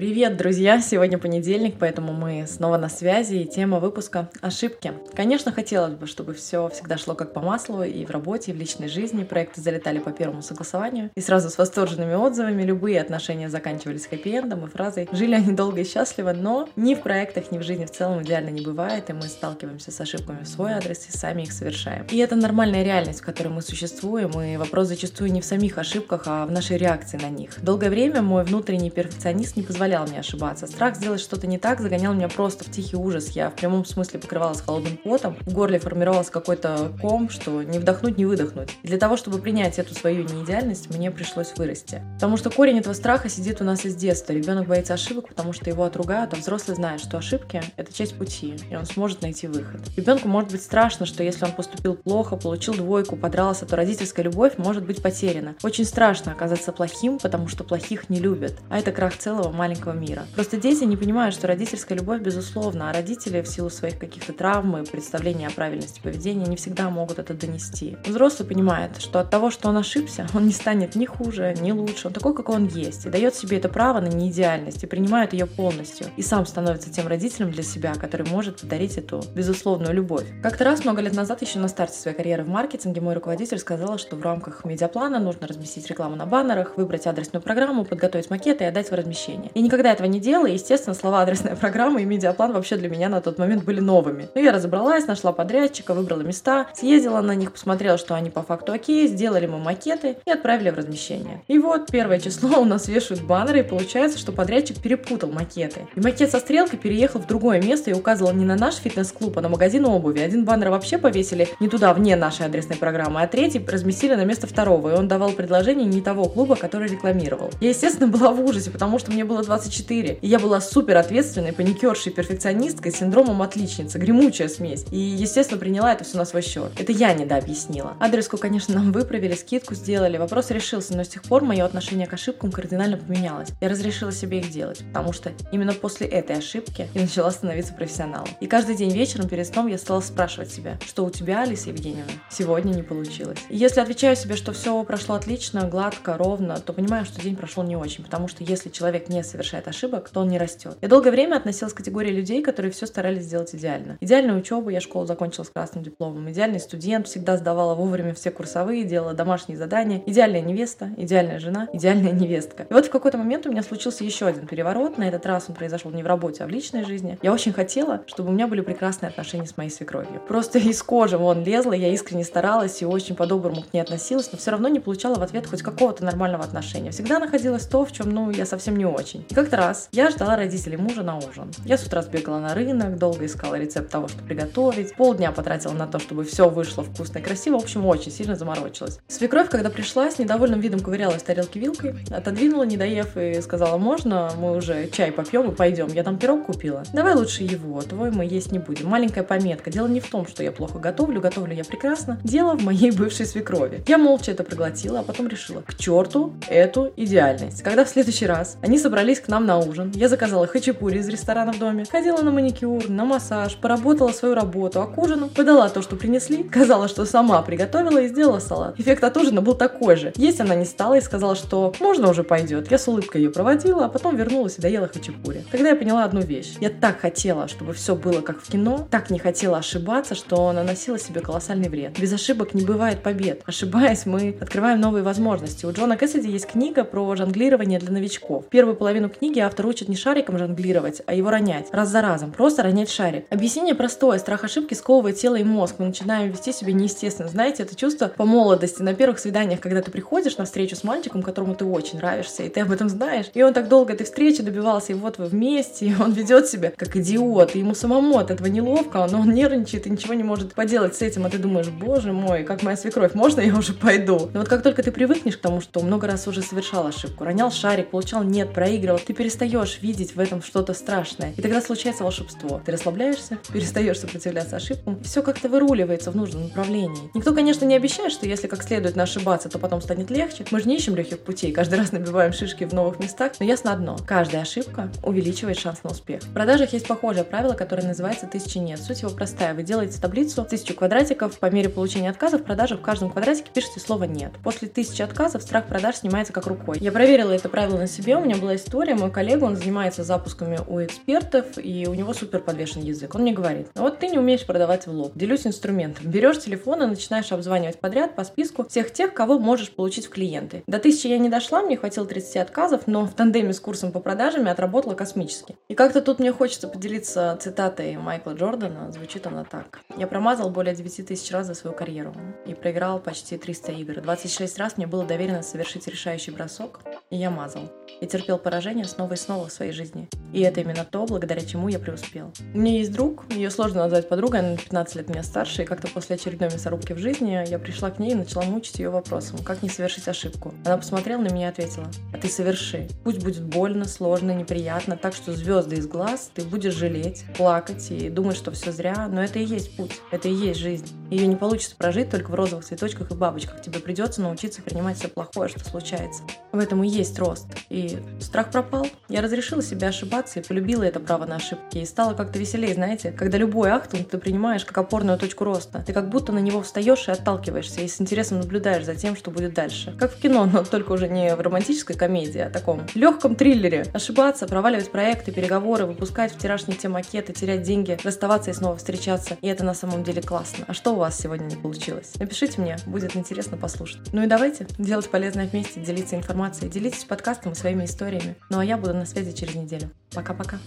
Привет, друзья! Сегодня понедельник, поэтому мы снова на связи, и тема выпуска — ошибки. Конечно, хотелось бы, чтобы все всегда шло как по маслу, и в работе, и в личной жизни. Проекты залетали по первому согласованию, и сразу с восторженными отзывами любые отношения заканчивались хэппи-эндом и фразой «жили они долго и счастливо», но ни в проектах, ни в жизни в целом идеально не бывает, и мы сталкиваемся с ошибками в свой адрес и сами их совершаем. И это нормальная реальность, в которой мы существуем, и вопрос зачастую не в самих ошибках, а в нашей реакции на них. Долгое время мой внутренний перфекционист не позволял позволял мне ошибаться. Страх сделать что-то не так загонял меня просто в тихий ужас. Я в прямом смысле покрывалась холодным потом, в горле формировался какой-то ком, что не вдохнуть, не выдохнуть. И для того, чтобы принять эту свою неидеальность, мне пришлось вырасти. Потому что корень этого страха сидит у нас из детства. Ребенок боится ошибок, потому что его отругают, а взрослый знает, что ошибки — это часть пути, и он сможет найти выход. Ребенку может быть страшно, что если он поступил плохо, получил двойку, подрался, то родительская любовь может быть потеряна. Очень страшно оказаться плохим, потому что плохих не любят. А это крах целого маленького маленького мира. Просто дети не понимают, что родительская любовь безусловно, а родители в силу своих каких-то травм и представления о правильности поведения не всегда могут это донести. Взрослый понимает, что от того, что он ошибся, он не станет ни хуже, ни лучше. Он такой, какой он есть, и дает себе это право на неидеальность, и принимает ее полностью. И сам становится тем родителем для себя, который может подарить эту безусловную любовь. Как-то раз, много лет назад, еще на старте своей карьеры в маркетинге, мой руководитель сказал, что в рамках медиаплана нужно разместить рекламу на баннерах, выбрать адресную программу, подготовить макеты и отдать в размещение. Я никогда этого не делала, и, естественно, слова адресная программа и медиаплан вообще для меня на тот момент были новыми. Но я разобралась, нашла подрядчика, выбрала места, съездила на них, посмотрела, что они по факту окей, сделали мы макеты и отправили в размещение. И вот первое число у нас вешают баннеры, и получается, что подрядчик перепутал макеты. И макет со стрелкой переехал в другое место и указывал не на наш фитнес-клуб, а на магазин обуви. Один баннер вообще повесили не туда, вне нашей адресной программы, а третий разместили на место второго, и он давал предложение не того клуба, который рекламировал. Я, естественно, была в ужасе, потому что мне было 24 4. И я была супер ответственной, паникершей, перфекционисткой, синдромом отличницы, гремучая смесь. И, естественно, приняла это все на свой счет. Это я недообъяснила. Адреску, конечно, нам выправили, скидку сделали, вопрос решился, но с тех пор мое отношение к ошибкам кардинально поменялось. Я разрешила себе их делать, потому что именно после этой ошибки я начала становиться профессионалом. И каждый день вечером перед сном я стала спрашивать себя, что у тебя, Алиса Евгеньевна, сегодня не получилось. И если отвечаю себе, что все прошло отлично, гладко, ровно, то понимаю, что день прошел не очень, потому что если человек не совершает ошибок, то он не растет. Я долгое время относилась к категории людей, которые все старались сделать идеально. Идеальную учебу, я школу закончила с красным дипломом. Идеальный студент, всегда сдавала вовремя все курсовые, делала домашние задания. Идеальная невеста, идеальная жена, идеальная невестка. И вот в какой-то момент у меня случился еще один переворот. На этот раз он произошел не в работе, а в личной жизни. Я очень хотела, чтобы у меня были прекрасные отношения с моей свекровью. Просто из кожи вон лезла, я искренне старалась и очень по-доброму к ней относилась, но все равно не получала в ответ хоть какого-то нормального отношения. Всегда находилось то, в чем, ну, я совсем не очень. И как-то раз я ждала родителей мужа на ужин. Я с утра сбегала на рынок, долго искала рецепт того, что приготовить, полдня потратила на то, чтобы все вышло вкусно и красиво, в общем, очень сильно заморочилась. Свекровь, когда пришла, с недовольным видом ковырялась в тарелке вилкой, отодвинула, не доев, и сказала, можно мы уже чай попьем и пойдем, я там пирог купила. Давай лучше его, твой мы есть не будем. Маленькая пометка. Дело не в том, что я плохо готовлю, готовлю я прекрасно. Дело в моей бывшей свекрови. Я молча это проглотила, а потом решила, к черту эту идеальность. Когда в следующий раз они собрались к нам на ужин. Я заказала хачапури из ресторана в доме, ходила на маникюр, на массаж, поработала свою работу, а к ужину подала то, что принесли, сказала, что сама приготовила и сделала салат. Эффект от ужина был такой же. Есть она не стала и сказала, что можно уже пойдет. Я с улыбкой ее проводила, а потом вернулась и доела хачапури. Тогда я поняла одну вещь. Я так хотела, чтобы все было как в кино, так не хотела ошибаться, что наносила себе колоссальный вред. Без ошибок не бывает побед. Ошибаясь, мы открываем новые возможности. У Джона Кэссиди есть книга про жонглирование для новичков. Первую половину книги автор учит не шариком жонглировать, а его ронять. Раз за разом. Просто ронять шарик. Объяснение простое. Страх ошибки сковывает тело и мозг. Мы начинаем вести себя неестественно. Знаете, это чувство по молодости. На первых свиданиях, когда ты приходишь на встречу с мальчиком, которому ты очень нравишься, и ты об этом знаешь, и он так долго этой встречи добивался, и вот вы вместе, и он ведет себя как идиот, и ему самому от этого неловко, но он нервничает и ничего не может поделать с этим, а ты думаешь, боже мой, как моя свекровь, можно я уже пойду? Но вот как только ты привыкнешь к тому, что много раз уже совершал ошибку, ронял шарик, получал нет, проигрывал, ты перестаешь видеть в этом что-то страшное. И тогда случается волшебство. Ты расслабляешься, перестаешь сопротивляться ошибкам, все как-то выруливается в нужном направлении. Никто, конечно, не обещает, что если как следует ошибаться, то потом станет легче. Мы же не ищем легких путей, каждый раз набиваем шишки в новых местах. Но ясно одно, каждая ошибка увеличивает шанс на успех. В продажах есть похожее правило, которое называется «тысячи нет». Суть его простая. Вы делаете таблицу тысячу квадратиков, по мере получения отказа в продажах в каждом квадратике пишите слово «нет». После тысячи отказов страх продаж снимается как рукой. Я проверила это правило на себе, у меня была история, мой коллега, он занимается запусками у экспертов, и у него супер подвешен язык. Он мне говорит, «Ну вот ты не умеешь продавать в лоб, делюсь инструментом. Берешь телефон и начинаешь обзванивать подряд по списку всех тех, кого можешь получить в клиенты. До тысячи я не дошла, мне хватило 30 отказов, но в тандеме с курсом по продажам я отработала космически. И как-то тут мне хочется поделиться цитатой Майкла Джордана, звучит она так. Я промазал более 9 тысяч раз за свою карьеру и проиграл почти 300 игр. 26 раз мне было доверено совершить решающий бросок, и я мазал. Я терпел поражение снова и снова в своей жизни. И это именно то, благодаря чему я преуспел. У меня есть друг, ее сложно назвать подругой, она на 15 лет меня старше, и как-то после очередной мясорубки в жизни я пришла к ней и начала мучить ее вопросом, как не совершить ошибку. Она посмотрела на меня и ответила, а ты соверши. Пусть будет больно, сложно, неприятно, так что звезды из глаз, ты будешь жалеть, плакать и думать, что все зря, но это и есть путь, это и есть жизнь. Ее не получится прожить только в розовых цветочках и бабочках. Тебе придется научиться принимать все плохое, что случается. В этом и есть рост. И страх пропал. Я разрешила себе ошибаться и полюбила это право на ошибки. И стало как-то веселее, знаете, когда любой ахтунг ты принимаешь как опорную точку роста. Ты как будто на него встаешь и отталкиваешься, и с интересом наблюдаешь за тем, что будет дальше. Как в кино, но только уже не в романтической комедии, а таком легком триллере. Ошибаться, проваливать проекты, переговоры, выпускать в тираж не те макеты, терять деньги, расставаться и снова встречаться. И это на самом деле классно. А что у вас сегодня не получилось? Напишите мне, будет интересно послушать. Ну и давайте делать полезное вместе, делиться информацией, делитесь подкастом и своими историями. Ну а я буду на связи через неделю. Пока-пока.